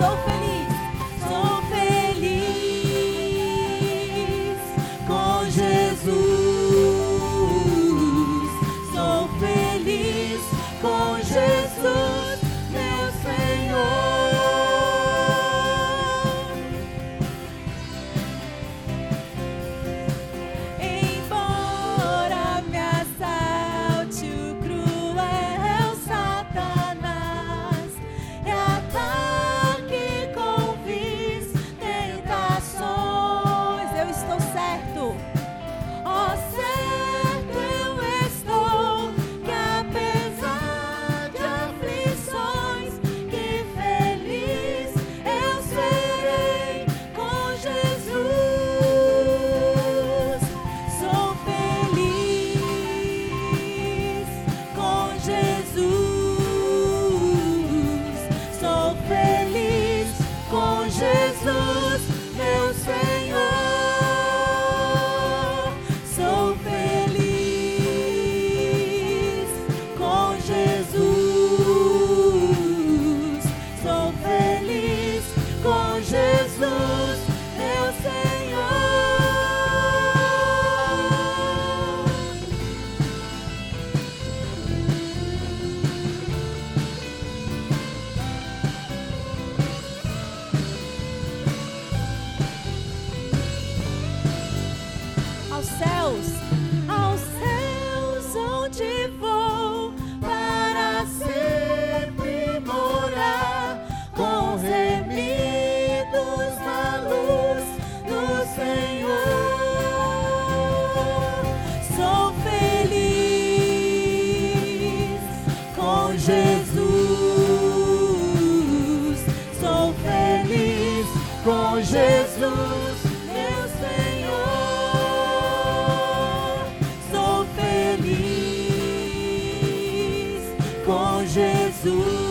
so céus, aos céus onde vou para sempre morar com os remidos na luz do Senhor. Sou feliz com Jesus. Sou feliz com Jesus. Jesus.